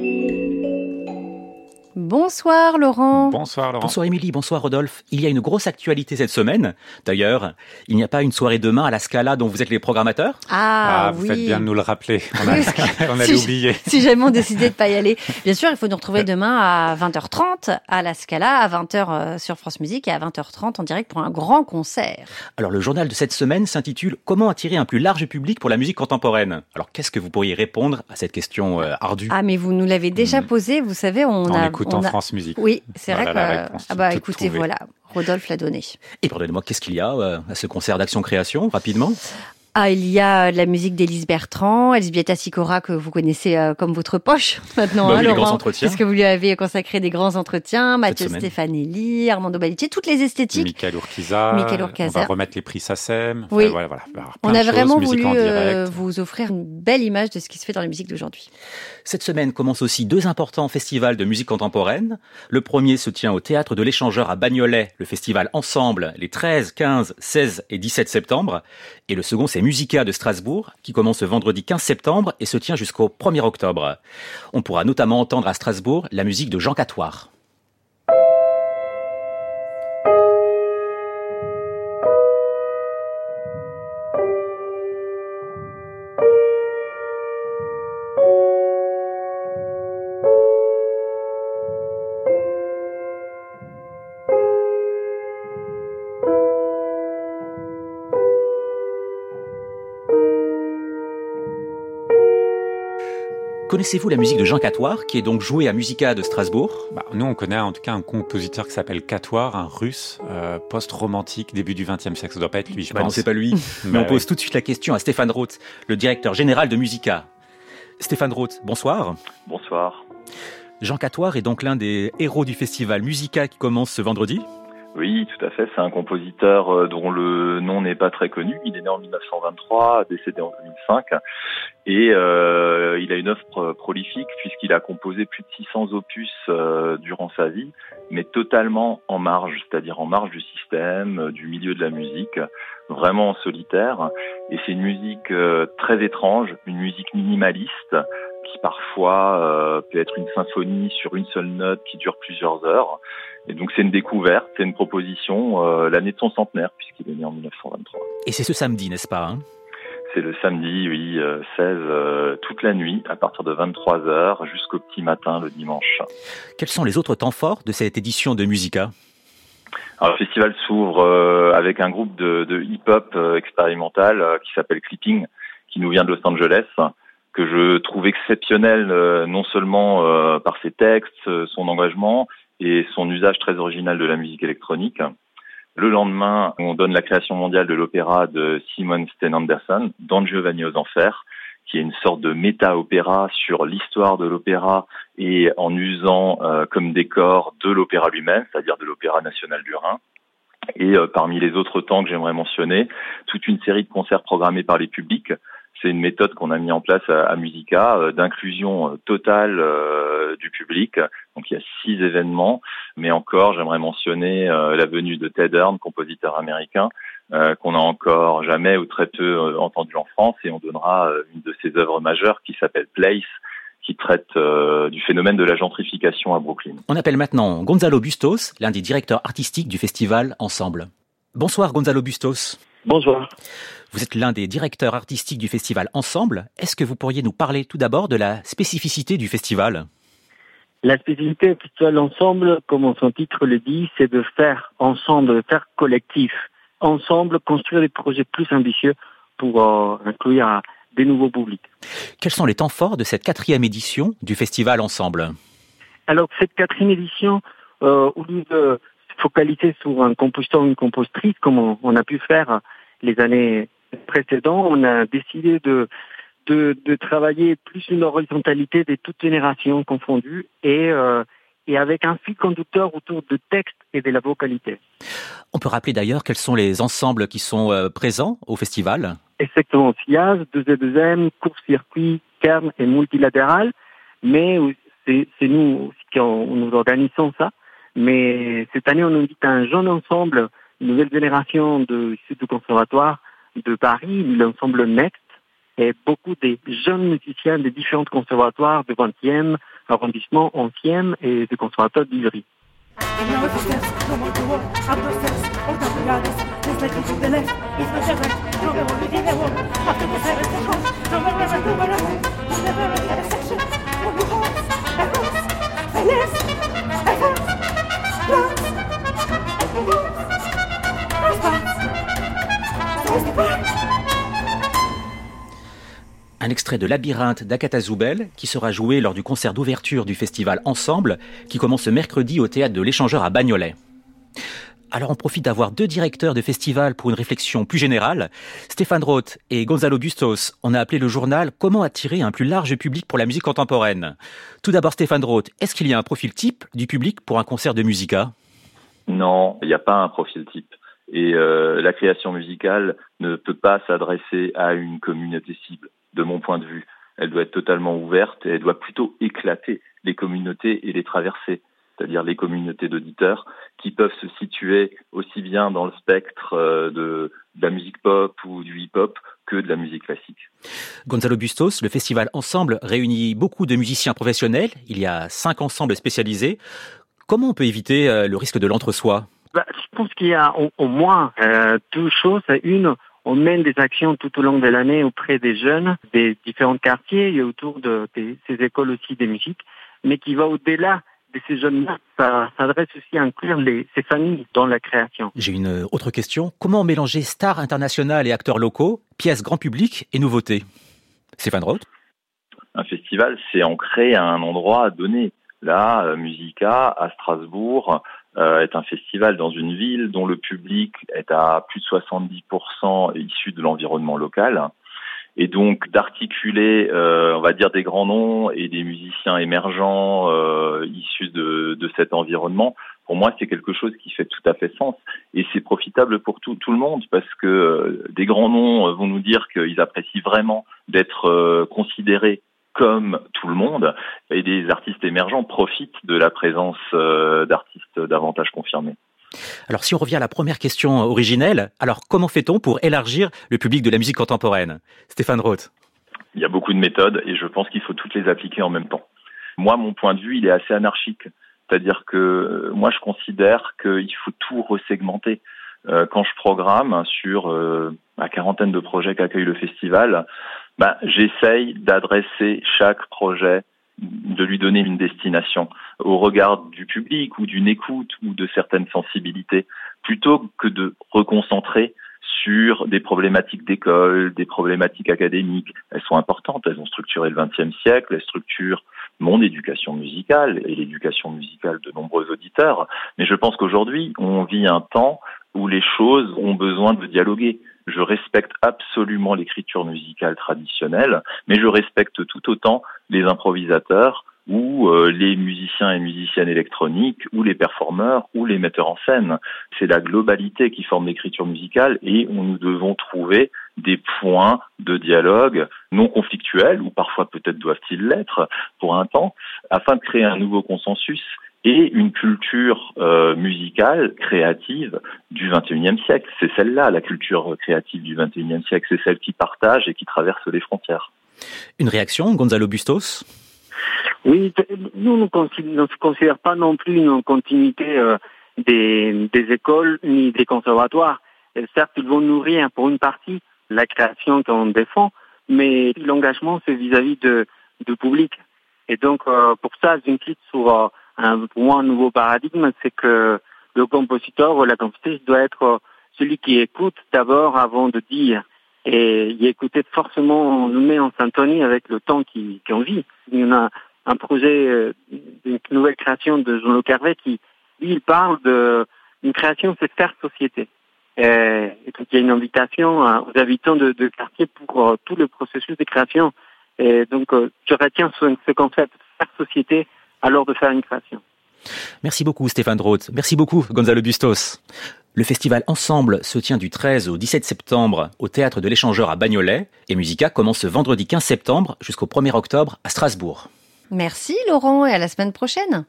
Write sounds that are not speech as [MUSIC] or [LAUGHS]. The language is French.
Música Bonsoir Laurent. Bonsoir Laurent. Bonsoir Émilie, bonsoir Rodolphe. Il y a une grosse actualité cette semaine. D'ailleurs, il n'y a pas une soirée demain à la Scala dont vous êtes les programmateurs? Ah, Ah, vous oui. faites bien de nous le rappeler. [LAUGHS] On, a, on avait si- oublié. Si jamais on décidait de pas y aller. [LAUGHS] Bien sûr, il faut nous retrouver demain à 20h30 à la Scala, à 20h sur France Musique et à 20h30 en direct pour un grand concert. Alors le journal de cette semaine s'intitule Comment attirer un plus large public pour la musique contemporaine? Alors qu'est-ce que vous pourriez répondre à cette question euh, ardue? Ah, mais vous nous l'avez déjà Mhm. posé, vous savez, on a... a- France Musique. Oui, c'est Voilà vrai que... réponse Ah bah écoutez, trouvée. voilà, Rodolphe l'a donné. Et pardonnez-moi, qu'est-ce qu'il y a euh, à ce concert d'action-création, rapidement? Ah, il y a de la musique d'Élise Bertrand, Elisbieta Sicora que vous connaissez euh, comme votre poche [LAUGHS] maintenant, Bah hein, oui, les Laurent, grands entretiens. puisque vous lui avez consacré des grands entretiens, Mathieu. Stefanelli, Armando Balitier, toutes les esthétiques. Michael Urquiza. Michael On Urquiza. va remettre les prix SACEM. Enfin, Oui. Voilà, voilà. Alors, On a choses, vraiment voulu euh, vous offrir une belle image de ce qui se fait dans la musique d'aujourd'hui. Cette semaine commencent aussi deux importants festivals de musique contemporaine. Le premier se tient au Théâtre de l'Échangeur à Bagnolet, le festival Ensemble, les 13, 15, 16 et 17 septembre. Et le second, c'est Musica de Strasbourg, qui commence ce vendredi 15 septembre et se tient jusqu'au 1er octobre. On pourra notamment entendre à Strasbourg la musique de Jean Catoire. Connaissez-vous la musique de Jean Catoire, qui est donc jouée à Musica de Strasbourg? Bah, nous, on connaît en tout cas un compositeur qui s'appelle Catoire, un russe, euh, post-romantique, début du XXe siècle. Ça doit pas être lui, je Bah non, pense. c'est pas lui. [LAUGHS] Mais Bah on pose tout de suite la question à Stéphane Roth, le directeur général de Musica. Stéphane Roth, bonsoir. Bonsoir. Jean Catoire est donc l'un des héros du festival Musica qui commence ce vendredi. Oui, tout à fait. C'est un compositeur euh, dont le nom n'est pas très connu. Il est né en 1923, décédé en 2005. Et euh, il a une œuvre pro- prolifique puisqu'il a composé plus de 600 opus euh, durant sa vie, mais totalement en marge, c'est-à-dire en marge du système, euh, du milieu de la musique, vraiment en solitaire. Et c'est une musique euh, très étrange, une musique minimaliste qui parfois euh, peut être une symphonie sur une seule note qui dure plusieurs heures. Et donc c'est une découverte, c'est une proposition, euh, l'année de son centenaire, puisqu'il est né en 1923. Et c'est ce samedi, n'est-ce pas hein? C'est le samedi, oui, euh, 16, euh, toute la nuit, à partir de 23h jusqu'au petit matin le dimanche. Quels sont les autres temps forts de cette édition de Musica? Alors, le festival s'ouvre euh, avec un groupe de, de hip-hop euh, expérimental euh, qui s'appelle Clipping, qui nous vient de Los Angeles, que je trouve exceptionnel euh, non seulement euh, par ses textes, euh, son engagement et son usage très original de la musique électronique. Le lendemain, on donne la création mondiale de l'opéra de Simon Sten Anderson, Don Giovanni aux Enfers, qui est une sorte de méta-opéra sur l'histoire de l'opéra et en usant euh, comme décor de l'opéra lui-même, c'est-à-dire de l'Opéra national du Rhin. Et euh, parmi les autres temps que j'aimerais mentionner, toute une série de concerts programmés par les publics. C'est une méthode qu'on a mis en place à, Musica euh, d'inclusion euh, totale euh, du public. Donc il y a six événements, mais encore j'aimerais mentionner la venue de Ted Hearn, compositeur américain, qu'on a encore jamais ou très peu entendu en France, et on donnera une de ses œuvres majeures qui s'appelle Place, qui traite du phénomène de la gentrification à Brooklyn. On appelle maintenant Gonzalo Bustos, l'un des directeurs artistiques du festival Ensemble. Bonsoir Gonzalo Bustos. Bonsoir. Vous êtes l'un des directeurs artistiques du festival Ensemble. Est-ce que vous pourriez nous parler tout d'abord de la spécificité du festival? La spécificité du festival ensemble, comme son titre le dit, c'est de faire ensemble, de faire collectif. Ensemble, construire des projets plus ambitieux pour euh, inclure des nouveaux publics. Quels sont les temps forts de cette quatrième édition du festival Ensemble? Alors, cette quatrième édition, euh, au lieu de focaliser sur un compositeur ou une compositrice, comme on, on a pu faire les années précédentes, on a décidé de, de, de travailler plus une horizontalité de toutes générations confondues et, euh, et avec un fil conducteur autour de texte et de la vocalité. On peut rappeler d'ailleurs quels sont les ensembles qui sont euh, présents au festival Exactement, SIAZ, 2 court-circuit, Kern et multilatéral, mais c'est c'est nous qui en- nous organisons ça. Mais cette année, on invite un jeune ensemble, une nouvelle génération de issus du conservatoire de Paris, l'ensemble Next, et beaucoup de jeunes musiciens des différents conservatoires du 20e, arrondissement 11e et du conservatoire d'Ivry. Un extrait de Labyrinthe d'Akata Zoubel qui sera joué lors du concert d'ouverture du festival Ensemble qui commence ce mercredi au théâtre de l'Échangeur à Bagnolet. Alors on profite d'avoir deux directeurs de festival pour une réflexion plus générale. Stéphane Roth et Gonzalo Bustos, on a appelé le journal Comment attirer un plus large public pour la musique contemporaine? Tout d'abord Stéphane Roth, est-ce qu'il y a un profil type du public pour un concert de musica Non, il n'y a pas un profil type. Et euh, la création musicale ne peut pas s'adresser à une communauté cible, de mon point de vue. Elle doit être totalement ouverte et elle doit plutôt éclater les communautés et les traverser c'est-à-dire les communautés d'auditeurs qui peuvent se situer aussi bien dans le spectre euh, de, de, la musique pop ou du hip-hop que de la musique classique. Gonzalo Bustos, le festival Ensemble réunit beaucoup de musiciens professionnels. Il y a cinq ensembles spécialisés. Comment on peut éviter euh, le risque de l'entre-soi? Bah, Je pense qu'il y a au, au moins euh, deux choses. Une, on mène des actions tout au long de l'année auprès des jeunes des différents quartiers et autour de, de ces écoles aussi des musiques, mais qui va au-delà de ces jeunes-là, ça s'adresse aussi à inclure les, ces familles dans la création. J'ai une autre question. Comment mélanger stars internationales et acteurs locaux, pièces grand public et nouveautés? Stéphane Roth Un festival, c'est ancré à un endroit donné. Là, Musica, à Strasbourg, euh, est un festival dans une ville dont le public est à plus de 70% issu de l'environnement local et donc d'articuler, euh, on va dire, des grands noms et des musiciens émergents euh, issus de, de, cet environnement, pour moi, c'est quelque chose qui fait tout à fait sens. Et c'est profitable pour tout, tout le monde, parce que euh, des grands noms vont nous dire qu'ils apprécient vraiment d'être euh, considérés comme tout le monde, et des artistes émergents profitent de la présence euh, d'artistes davantage confirmés. Alors si on revient à la première question originelle, alors comment fait-on pour élargir le public de la musique contemporaine? Stéphane Roth. Il y a beaucoup de méthodes et je pense qu'il faut toutes les appliquer en même temps. Moi, mon point de vue, il est assez anarchique. C'est-à-dire que moi, je considère qu'il faut tout resegmenter. Quand je programme sur la quarantaine de projets qu'accueille le festival, ben, j'essaye d'adresser chaque projet de lui donner une destination au regard du public ou d'une écoute ou de certaines sensibilités, plutôt que de reconcentrer sur des problématiques d'école, des problématiques académiques. Elles sont importantes, elles ont structuré le XXe siècle, elles structurent mon éducation musicale et l'éducation musicale de nombreux auditeurs. Mais je pense qu'aujourd'hui, on vit un temps où les choses ont besoin de dialoguer. Je respecte absolument l'écriture musicale traditionnelle, mais je respecte tout autant les improvisateurs ou euh, les musiciens et musiciennes électroniques, ou les performeurs, ou les metteurs en scène. C'est la globalité qui forme l'écriture musicale et nous devons trouver des points de dialogue non conflictuels, ou parfois peut-être doivent-ils l'être pour un temps, afin de créer un nouveau consensus et une culture euh, musicale créative du XXIe siècle. C'est celle-là, la culture créative du XXIe siècle. C'est celle qui partage et qui traverse les frontières. Une réaction, Gonzalo Bustos? Oui, nous ne se considère pas non plus une continuité euh, des, des, écoles ni des conservatoires. Et certes, ils vont nourrir pour une partie la création qu'on défend, mais l'engagement, c'est vis-à-vis de, du public. Et donc, euh, pour ça, j'insiste sur un, pour moi, un nouveau paradigme, c'est que le compositeur ou la compositrice doit être celui qui écoute d'abord avant de dire. Et y écouter forcément, on nous met en syntonie avec le temps qui, qui on vit. Il y a un projet d'une nouvelle création de Jean-Luc Hervé qui, lui, il parle de une création, c'est faire société. Et, donc, il y a une invitation aux habitants de, de quartier pour tout le processus de création. Et donc, je retiens ce, ce concept, faire société, alors de faire une création. Merci beaucoup Stéphane Droth. Merci beaucoup Gonzalo Bustos. Le festival Ensemble se tient du 13 au 17 septembre au théâtre de l'Échangeur à Bagnolet et Musica commence ce vendredi 15 septembre jusqu'au 1er octobre à Strasbourg. Merci Laurent et à la semaine prochaine.